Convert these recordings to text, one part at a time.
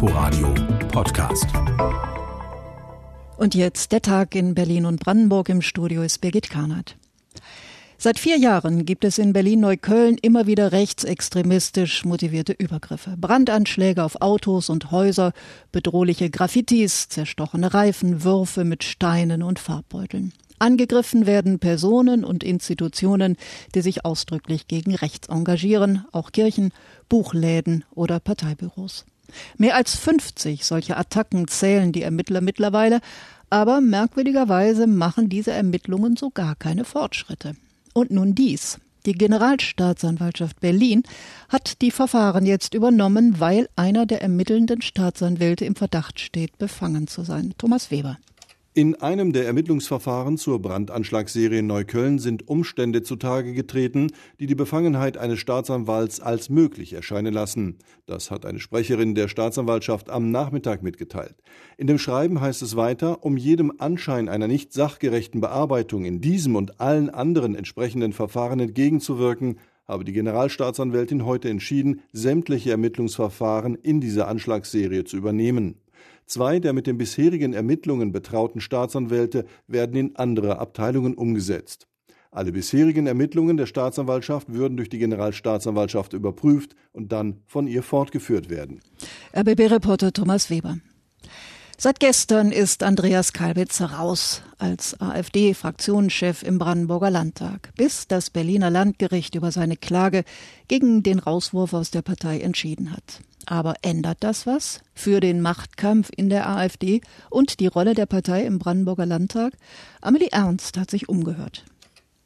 Inforadio Podcast. Und jetzt der Tag in Berlin und Brandenburg. Im Studio ist Birgit Karnert. Seit vier Jahren gibt es in Berlin-Neukölln immer wieder rechtsextremistisch motivierte Übergriffe. Brandanschläge auf Autos und Häuser, bedrohliche Graffitis, zerstochene Reifen, Würfe mit Steinen und Farbbeuteln. Angegriffen werden Personen und Institutionen, die sich ausdrücklich gegen rechts engagieren, auch Kirchen, Buchläden oder Parteibüros. Mehr als 50 solche Attacken zählen die Ermittler mittlerweile, aber merkwürdigerweise machen diese Ermittlungen so gar keine Fortschritte. Und nun dies. Die Generalstaatsanwaltschaft Berlin hat die Verfahren jetzt übernommen, weil einer der ermittelnden Staatsanwälte im Verdacht steht, befangen zu sein. Thomas Weber. In einem der Ermittlungsverfahren zur Brandanschlagsserie in Neukölln sind Umstände zutage getreten, die die Befangenheit eines Staatsanwalts als möglich erscheinen lassen. Das hat eine Sprecherin der Staatsanwaltschaft am Nachmittag mitgeteilt. In dem Schreiben heißt es weiter, um jedem Anschein einer nicht sachgerechten Bearbeitung in diesem und allen anderen entsprechenden Verfahren entgegenzuwirken, habe die Generalstaatsanwältin heute entschieden, sämtliche Ermittlungsverfahren in dieser Anschlagsserie zu übernehmen. Zwei der mit den bisherigen Ermittlungen betrauten Staatsanwälte werden in andere Abteilungen umgesetzt. Alle bisherigen Ermittlungen der Staatsanwaltschaft würden durch die Generalstaatsanwaltschaft überprüft und dann von ihr fortgeführt werden. RBB-Reporter Thomas Weber. Seit gestern ist Andreas Kalbitz raus als AfD-Fraktionschef im Brandenburger Landtag, bis das Berliner Landgericht über seine Klage gegen den Rauswurf aus der Partei entschieden hat. Aber ändert das was für den Machtkampf in der AfD und die Rolle der Partei im Brandenburger Landtag? Amelie Ernst hat sich umgehört.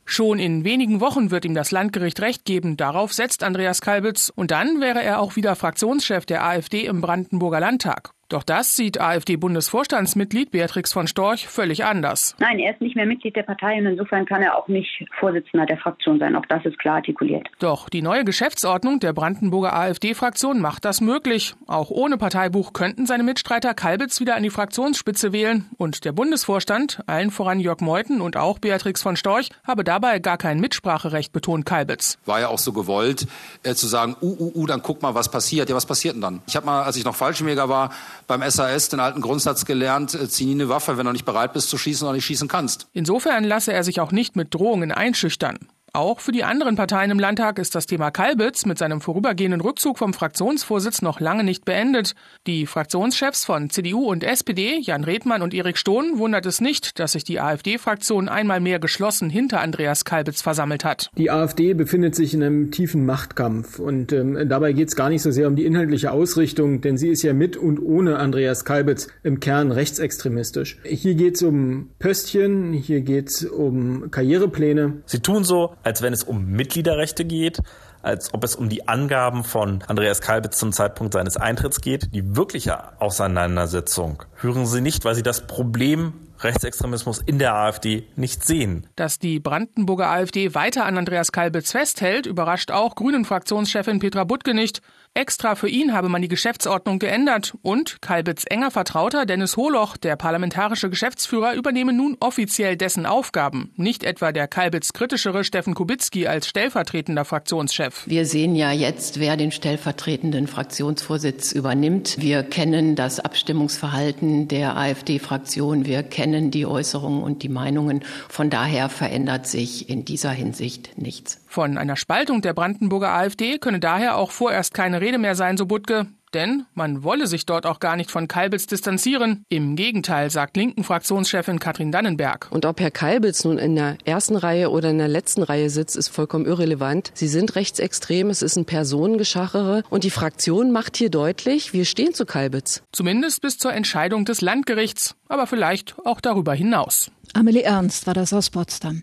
Schon in wenigen Wochen wird ihm das Landgericht Recht geben. Darauf setzt Andreas Kalbitz. Und dann wäre er auch wieder Fraktionschef der AfD im Brandenburger Landtag. Doch das sieht AfD-Bundesvorstandsmitglied Beatrix von Storch völlig anders. Nein, er ist nicht mehr Mitglied der Partei und insofern kann er auch nicht Vorsitzender der Fraktion sein. Auch das ist klar artikuliert. Doch die neue Geschäftsordnung der Brandenburger AfD-Fraktion macht das möglich. Auch ohne Parteibuch könnten seine Mitstreiter Kalbitz wieder an die Fraktionsspitze wählen. Und der Bundesvorstand, allen voran Jörg Meuthen und auch Beatrix von Storch, habe dabei gar kein Mitspracherecht, betont Kalbitz. War ja auch so gewollt, äh, zu sagen, uh, uh, uh, dann guck mal, was passiert. Ja, was passiert denn dann? Ich habe mal, als ich noch Fallschirmjäger war, beim SAS den alten Grundsatz gelernt, äh, zieh nie eine Waffe, wenn du nicht bereit bist zu schießen oder nicht schießen kannst. Insofern lasse er sich auch nicht mit Drohungen einschüchtern. Auch für die anderen Parteien im Landtag ist das Thema Kalbitz mit seinem vorübergehenden Rückzug vom Fraktionsvorsitz noch lange nicht beendet. Die Fraktionschefs von CDU und SPD, Jan Redmann und Erik Stohn, wundert es nicht, dass sich die AfD-Fraktion einmal mehr geschlossen hinter Andreas Kalbitz versammelt hat. Die AfD befindet sich in einem tiefen Machtkampf und ähm, dabei geht es gar nicht so sehr um die inhaltliche Ausrichtung, denn sie ist ja mit und ohne Andreas Kalbitz im Kern rechtsextremistisch. Hier geht es um Pöstchen, hier geht es um Karrierepläne. Sie tun so, als wenn es um Mitgliederrechte geht, als ob es um die Angaben von Andreas Kalbitz zum Zeitpunkt seines Eintritts geht. Die wirkliche Auseinandersetzung hören Sie nicht, weil Sie das Problem Rechtsextremismus in der AfD nicht sehen. Dass die Brandenburger AfD weiter an Andreas Kalbitz festhält, überrascht auch Grünen-Fraktionschefin Petra Butke nicht. Extra für ihn habe man die Geschäftsordnung geändert und Kalbitz enger Vertrauter Dennis Holoch, der parlamentarische Geschäftsführer, übernehme nun offiziell dessen Aufgaben, nicht etwa der Kalbitz kritischere Steffen Kubicki als stellvertretender Fraktionschef. Wir sehen ja jetzt, wer den stellvertretenden Fraktionsvorsitz übernimmt. Wir kennen das Abstimmungsverhalten der AfD-Fraktion, wir kennen die Äußerungen und die Meinungen. Von daher verändert sich in dieser Hinsicht nichts. Von einer Spaltung der Brandenburger AfD könne daher auch vorerst keine Rede mehr sein, so Butke. Denn man wolle sich dort auch gar nicht von Kalbitz distanzieren. Im Gegenteil, sagt linken Fraktionschefin Katrin Dannenberg. Und ob Herr Kalbitz nun in der ersten Reihe oder in der letzten Reihe sitzt, ist vollkommen irrelevant. Sie sind rechtsextrem, es ist ein Personengeschachere und die Fraktion macht hier deutlich, wir stehen zu Kalbitz. Zumindest bis zur Entscheidung des Landgerichts, aber vielleicht auch darüber hinaus. Amelie Ernst war das aus Potsdam.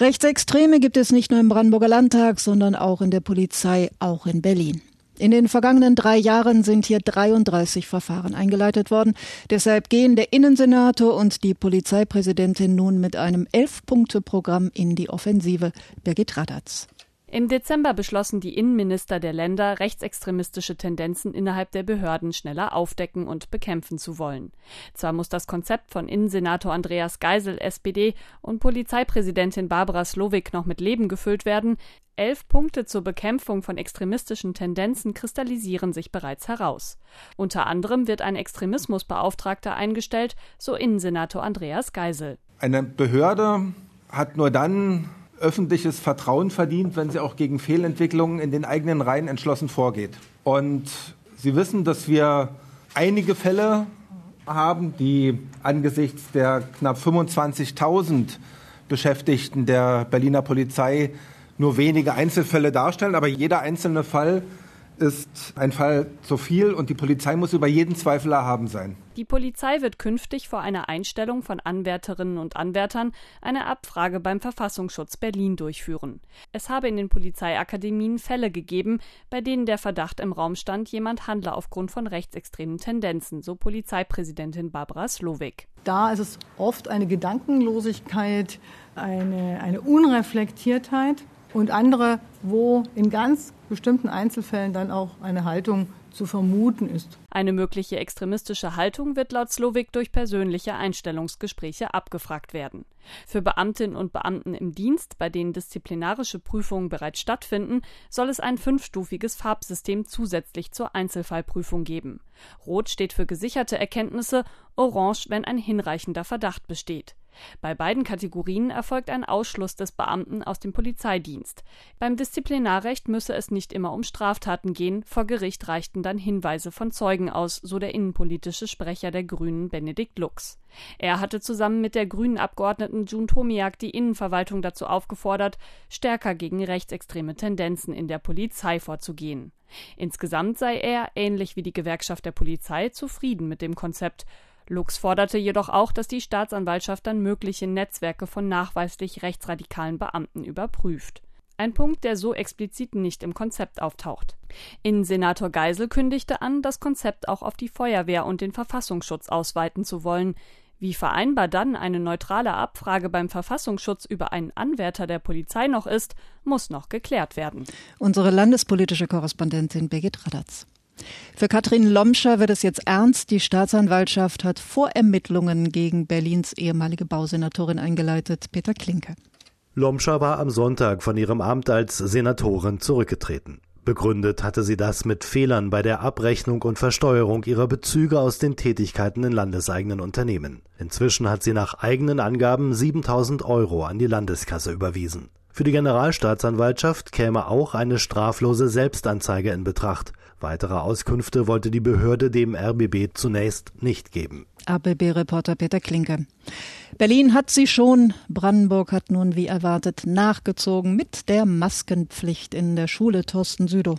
Rechtsextreme gibt es nicht nur im Brandenburger Landtag, sondern auch in der Polizei, auch in Berlin. In den vergangenen drei Jahren sind hier 33 Verfahren eingeleitet worden. Deshalb gehen der Innensenator und die Polizeipräsidentin nun mit einem Elf-Punkte-Programm in die Offensive. Birgit Radatz. Im Dezember beschlossen die Innenminister der Länder, rechtsextremistische Tendenzen innerhalb der Behörden schneller aufdecken und bekämpfen zu wollen. Zwar muss das Konzept von Innensenator Andreas Geisel, SPD, und Polizeipräsidentin Barbara Slowik noch mit Leben gefüllt werden, Elf Punkte zur Bekämpfung von extremistischen Tendenzen kristallisieren sich bereits heraus. Unter anderem wird ein Extremismusbeauftragter eingestellt, so Innensenator Andreas Geisel. Eine Behörde hat nur dann öffentliches Vertrauen verdient, wenn sie auch gegen Fehlentwicklungen in den eigenen Reihen entschlossen vorgeht. Und Sie wissen, dass wir einige Fälle haben, die angesichts der knapp 25.000 Beschäftigten der Berliner Polizei nur wenige Einzelfälle darstellen, aber jeder einzelne Fall ist ein Fall zu viel und die Polizei muss über jeden Zweifel erhaben sein. Die Polizei wird künftig vor einer Einstellung von Anwärterinnen und Anwärtern eine Abfrage beim Verfassungsschutz Berlin durchführen. Es habe in den Polizeiakademien Fälle gegeben, bei denen der Verdacht im Raum stand, jemand handle aufgrund von rechtsextremen Tendenzen, so Polizeipräsidentin Barbara Slowik. Da ist es oft eine Gedankenlosigkeit, eine, eine Unreflektiertheit und andere, wo in ganz bestimmten Einzelfällen dann auch eine Haltung zu vermuten ist. Eine mögliche extremistische Haltung wird laut Slowik durch persönliche Einstellungsgespräche abgefragt werden. Für Beamtinnen und Beamten im Dienst, bei denen disziplinarische Prüfungen bereits stattfinden, soll es ein fünfstufiges Farbsystem zusätzlich zur Einzelfallprüfung geben. Rot steht für gesicherte Erkenntnisse, orange, wenn ein hinreichender Verdacht besteht. Bei beiden Kategorien erfolgt ein Ausschluss des Beamten aus dem Polizeidienst. Beim Disziplinarrecht müsse es nicht immer um Straftaten gehen, vor Gericht reichten dann Hinweise von Zeugen aus, so der innenpolitische Sprecher der Grünen Benedikt Lux. Er hatte zusammen mit der grünen Abgeordneten June Tomiak die Innenverwaltung dazu aufgefordert, stärker gegen rechtsextreme Tendenzen in der Polizei vorzugehen. Insgesamt sei er, ähnlich wie die Gewerkschaft der Polizei, zufrieden mit dem Konzept Lux forderte jedoch auch, dass die Staatsanwaltschaft dann mögliche Netzwerke von nachweislich rechtsradikalen Beamten überprüft. Ein Punkt, der so explizit nicht im Konzept auftaucht. Innensenator Geisel kündigte an, das Konzept auch auf die Feuerwehr und den Verfassungsschutz ausweiten zu wollen. Wie vereinbar dann eine neutrale Abfrage beim Verfassungsschutz über einen Anwärter der Polizei noch ist, muss noch geklärt werden. Unsere landespolitische Korrespondentin Birgit Radatz. Für Katrin Lomscher wird es jetzt ernst. Die Staatsanwaltschaft hat Vorermittlungen gegen Berlins ehemalige Bausenatorin eingeleitet. Peter Klinke. Lomscher war am Sonntag von ihrem Amt als Senatorin zurückgetreten. Begründet hatte sie das mit Fehlern bei der Abrechnung und Versteuerung ihrer Bezüge aus den Tätigkeiten in landeseigenen Unternehmen. Inzwischen hat sie nach eigenen Angaben 7000 Euro an die Landeskasse überwiesen. Für die Generalstaatsanwaltschaft käme auch eine straflose Selbstanzeige in Betracht. Weitere Auskünfte wollte die Behörde dem RBB zunächst nicht geben. ABB-Reporter Peter Klinke. Berlin hat sie schon. Brandenburg hat nun wie erwartet nachgezogen mit der Maskenpflicht in der Schule Thorsten Südow.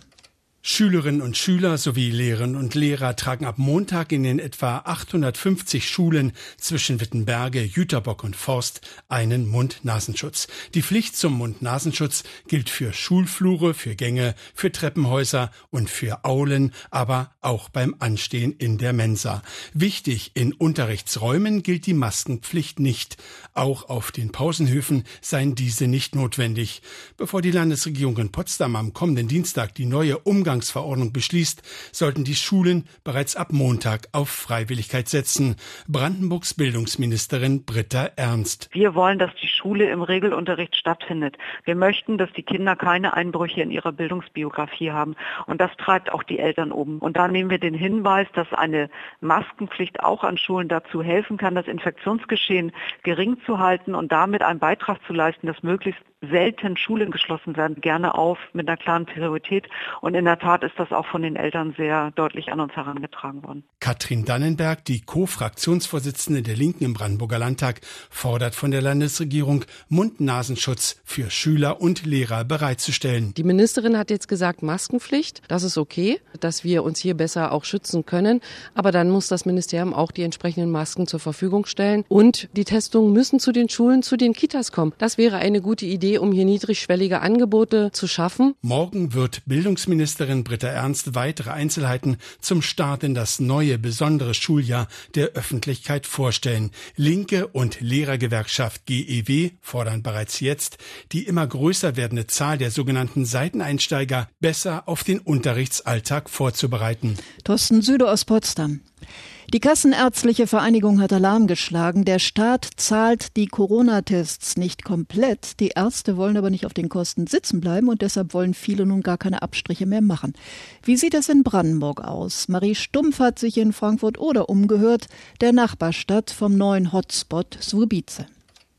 Schülerinnen und Schüler sowie Lehrerinnen und Lehrer tragen ab Montag in den etwa 850 Schulen zwischen Wittenberge, Jüterbock und Forst einen Mund-Nasenschutz. Die Pflicht zum Mund-Nasenschutz gilt für Schulflure, für Gänge, für Treppenhäuser und für Aulen, aber auch beim Anstehen in der Mensa. Wichtig, in Unterrichtsräumen gilt die Maskenpflicht nicht. Auch auf den Pausenhöfen seien diese nicht notwendig. Bevor die Landesregierung in Potsdam am kommenden Dienstag die neue Umgang Umgangsverordnung beschließt, sollten die Schulen bereits ab Montag auf Freiwilligkeit setzen. Brandenburgs Bildungsministerin Britta Ernst. Wir wollen, dass die Schule im Regelunterricht stattfindet. Wir möchten, dass die Kinder keine Einbrüche in ihrer Bildungsbiografie haben. Und das treibt auch die Eltern um. Und da nehmen wir den Hinweis, dass eine Maskenpflicht auch an Schulen dazu helfen kann, das Infektionsgeschehen gering zu halten und damit einen Beitrag zu leisten, dass möglichst selten Schulen geschlossen werden, gerne auf mit einer klaren Priorität. Und in der Tat ist das auch von den Eltern sehr deutlich an uns herangetragen worden. Katrin Dannenberg, die Co-Fraktionsvorsitzende der Linken im Brandenburger Landtag, fordert von der Landesregierung, Mund-Nasenschutz für Schüler und Lehrer bereitzustellen. Die Ministerin hat jetzt gesagt, Maskenpflicht. Das ist okay, dass wir uns hier besser auch schützen können. Aber dann muss das Ministerium auch die entsprechenden Masken zur Verfügung stellen. Und die Testungen müssen zu den Schulen, zu den Kitas kommen. Das wäre eine gute Idee Idee, um hier niedrigschwellige Angebote zu schaffen. Morgen wird Bildungsministerin Britta Ernst weitere Einzelheiten zum Start in das neue besondere Schuljahr der Öffentlichkeit vorstellen. Linke und Lehrergewerkschaft GEW fordern bereits jetzt, die immer größer werdende Zahl der sogenannten Seiteneinsteiger besser auf den Unterrichtsalltag vorzubereiten. Thorsten Süde aus Potsdam. Die Kassenärztliche Vereinigung hat Alarm geschlagen. Der Staat zahlt die Corona-Tests nicht komplett. Die Ärzte wollen aber nicht auf den Kosten sitzen bleiben und deshalb wollen viele nun gar keine Abstriche mehr machen. Wie sieht es in Brandenburg aus? Marie Stumpf hat sich in Frankfurt-Oder umgehört, der Nachbarstadt vom neuen Hotspot Swubice.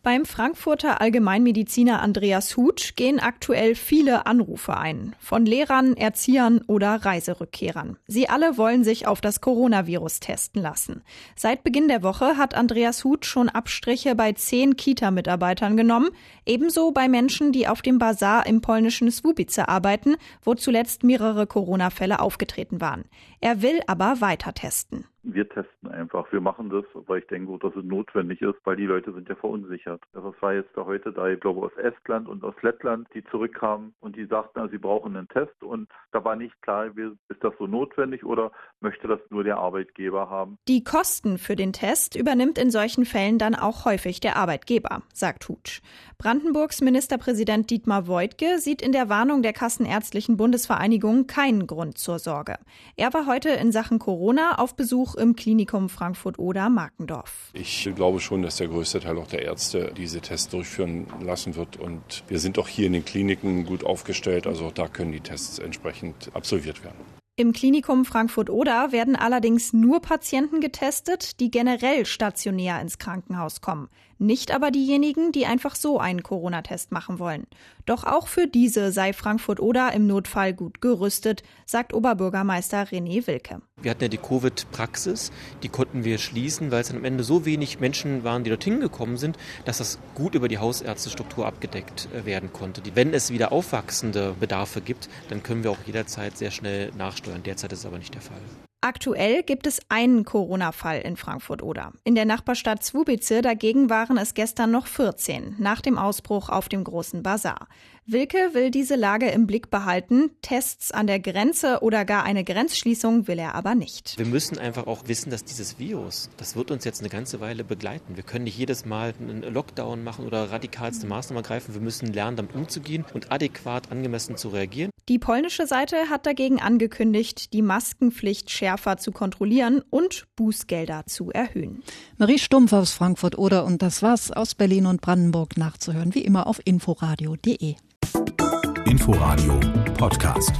Beim Frankfurter Allgemeinmediziner Andreas Hutsch gehen aktuell viele Anrufe ein. Von Lehrern, Erziehern oder Reiserückkehrern. Sie alle wollen sich auf das Coronavirus testen lassen. Seit Beginn der Woche hat Andreas Hutsch schon Abstriche bei zehn Kita-Mitarbeitern genommen. Ebenso bei Menschen, die auf dem Bazar im polnischen Swubice arbeiten, wo zuletzt mehrere Corona-Fälle aufgetreten waren. Er will aber weiter testen. Wir testen einfach. Wir machen das, weil ich denke, dass es notwendig ist, weil die Leute sind ja verunsichert. Das war jetzt da heute da, ich glaube, aus Estland und aus Lettland, die zurückkamen und die sagten, also, sie brauchen einen Test und da war nicht klar, ist das so notwendig oder möchte das nur der Arbeitgeber haben. Die Kosten für den Test übernimmt in solchen Fällen dann auch häufig der Arbeitgeber, sagt Hutsch. Brandenburgs Ministerpräsident Dietmar Woidke sieht in der Warnung der Kassenärztlichen Bundesvereinigung keinen Grund zur Sorge. Er war heute in Sachen Corona auf Besuch im Klinikum Frankfurt-Oder-Markendorf. Ich glaube schon, dass der größte Teil auch der Ärzte diese Tests durchführen lassen wird. Und wir sind auch hier in den Kliniken gut aufgestellt. Also auch da können die Tests entsprechend absolviert werden. Im Klinikum Frankfurt-Oder werden allerdings nur Patienten getestet, die generell stationär ins Krankenhaus kommen. Nicht aber diejenigen, die einfach so einen Corona-Test machen wollen. Doch auch für diese sei Frankfurt-Oder im Notfall gut gerüstet, sagt Oberbürgermeister René Wilke. Wir hatten ja die Covid-Praxis, die konnten wir schließen, weil es dann am Ende so wenig Menschen waren, die dorthin gekommen sind, dass das gut über die Hausärztestruktur abgedeckt äh, werden konnte. Wenn es wieder aufwachsende Bedarfe gibt, dann können wir auch jederzeit sehr schnell nachsteuern. Derzeit ist es aber nicht der Fall. Aktuell gibt es einen Corona-Fall in Frankfurt-Oder. In der Nachbarstadt Zwubice dagegen waren es gestern noch 14, nach dem Ausbruch auf dem großen Bazar. Wilke will diese Lage im Blick behalten. Tests an der Grenze oder gar eine Grenzschließung will er aber nicht. Wir müssen einfach auch wissen, dass dieses Virus, das wird uns jetzt eine ganze Weile begleiten. Wir können nicht jedes Mal einen Lockdown machen oder radikalste Maßnahmen ergreifen. Wir müssen lernen, damit umzugehen und adäquat angemessen zu reagieren. Die polnische Seite hat dagegen angekündigt, die Maskenpflicht schärfer zu kontrollieren und Bußgelder zu erhöhen. Marie Stumpf aus Frankfurt oder und das war's aus Berlin und Brandenburg nachzuhören, wie immer auf inforadio.de. Inforadio Podcast.